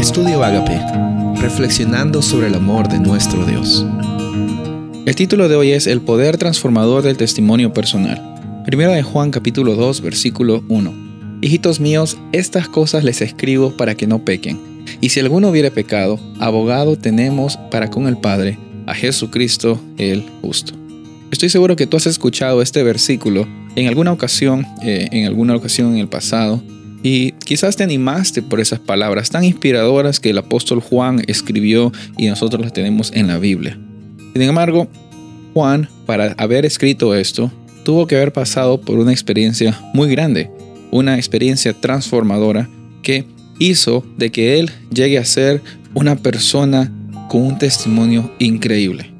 Estudio Agape, reflexionando sobre el amor de nuestro Dios. El título de hoy es El poder transformador del testimonio personal. Primera de Juan capítulo 2 versículo 1. Hijitos míos, estas cosas les escribo para que no pequen. Y si alguno hubiere pecado, abogado tenemos para con el Padre, a Jesucristo el justo. Estoy seguro que tú has escuchado este versículo en alguna ocasión, eh, en alguna ocasión en el pasado, y quizás te animaste por esas palabras tan inspiradoras que el apóstol Juan escribió y nosotros las tenemos en la Biblia. Sin embargo, Juan, para haber escrito esto, tuvo que haber pasado por una experiencia muy grande, una experiencia transformadora que hizo de que él llegue a ser una persona con un testimonio increíble.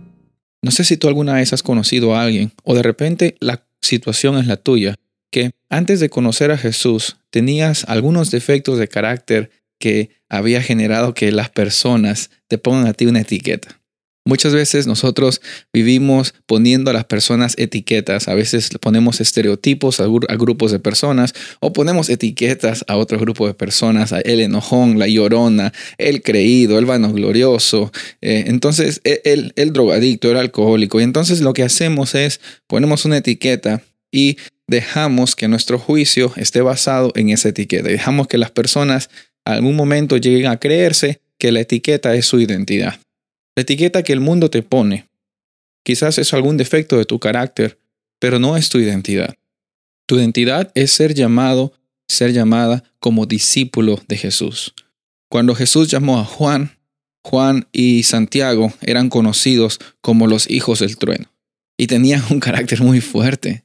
No sé si tú alguna vez has conocido a alguien o de repente la situación es la tuya, que antes de conocer a Jesús tenías algunos defectos de carácter que había generado que las personas te pongan a ti una etiqueta. Muchas veces nosotros vivimos poniendo a las personas etiquetas, a veces ponemos estereotipos a, grupos de personas o ponemos etiquetas a otro grupo de personas, a el enojón, la llorona, el creído, el vanoglorioso, eh, entonces e, el, el drogadicto, el alcohólico. Y entonces lo que hacemos es ponemos una etiqueta y dejamos que nuestro juicio esté basado en esa etiqueta. Dejamos que las personas algún momento lleguen a creerse que la etiqueta es su identidad. La etiqueta que el mundo te pone quizás es algún defecto de tu carácter, pero no es tu identidad. Tu identidad es ser llamado, ser llamada como discípulo de Jesús. Cuando Jesús llamó a Juan, Juan y Santiago eran conocidos como los hijos del trueno y tenían un carácter muy fuerte.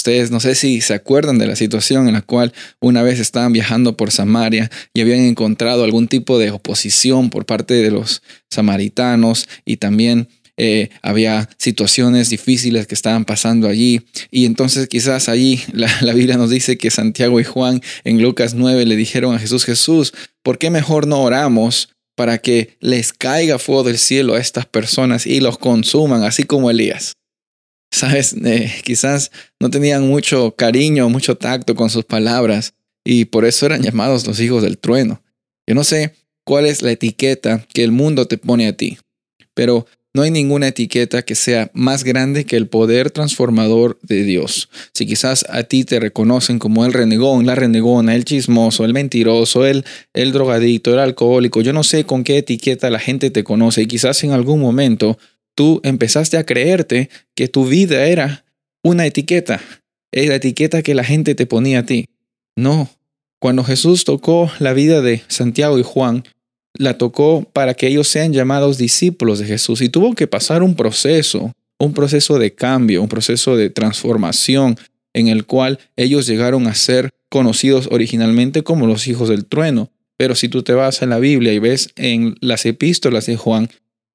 Ustedes no sé si se acuerdan de la situación en la cual una vez estaban viajando por Samaria y habían encontrado algún tipo de oposición por parte de los samaritanos y también eh, había situaciones difíciles que estaban pasando allí. Y entonces quizás allí la, la, Biblia nos dice que Santiago y Juan en Lucas 9 le dijeron a Jesús, Jesús, ¿por qué mejor no oramos para que les caiga fuego del cielo a estas personas y los consuman, así como Elías? Sabes, eh, quizás no tenían mucho cariño, mucho tacto con sus palabras y por eso eran llamados los hijos del trueno. Yo no sé cuál es la etiqueta que el mundo te pone a ti, pero no hay ninguna etiqueta que sea más grande que el poder transformador de Dios. Si quizás a ti te reconocen como el renegón, la renegona, el chismoso, el mentiroso, el, el drogadicto, el alcohólico, yo no sé con qué etiqueta la gente te conoce y quizás en algún momento tú empezaste a creerte que tu vida era una etiqueta, es la etiqueta que la gente te ponía a ti. No, cuando Jesús tocó la vida de Santiago y Juan, la tocó para que ellos sean llamados discípulos de Jesús y tuvo que pasar un proceso, un proceso de cambio, un proceso de transformación en el cual ellos llegaron a ser conocidos originalmente como los hijos del trueno. Pero si tú te vas en la Biblia y ves en las epístolas de Juan,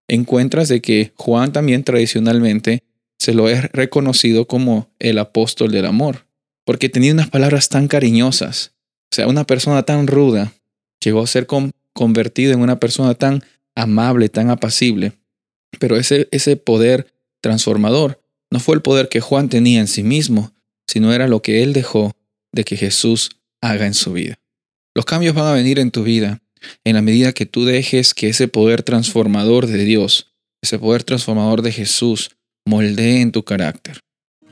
encuentras de que Juan también tradicionalmente se lo es reconocido como el apóstol del amor, porque tenía unas palabras tan cariñosas. O sea, una persona tan ruda llegó a ser convertida en una persona tan amable, tan apacible. Pero ese, ese poder transformador no fue el poder que Juan tenía en sí mismo, sino era lo que él dejó de que Jesús haga en su vida. Los cambios van a venir en tu vida en la medida que tú dejes que ese poder transformador de Dios, ese poder transformador de Jesús, moldee en tu carácter.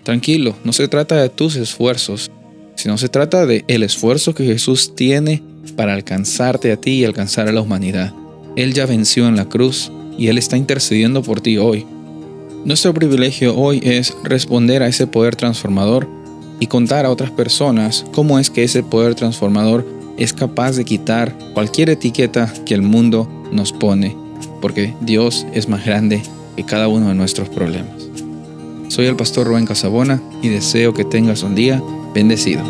Tranquilo, no se trata de tus esfuerzos, sino se trata de el esfuerzo que Jesús tiene para alcanzarte a ti y alcanzar a la humanidad. Él ya venció en la cruz y Él está intercediendo por ti hoy. Nuestro privilegio hoy es responder a ese poder transformador y contar a otras personas cómo es que ese poder transformador es capaz de quitar cualquier etiqueta que el mundo nos pone, porque Dios es más grande que cada uno de nuestros problemas. Soy el pastor Rubén Casabona y deseo que tengas un día bendecido.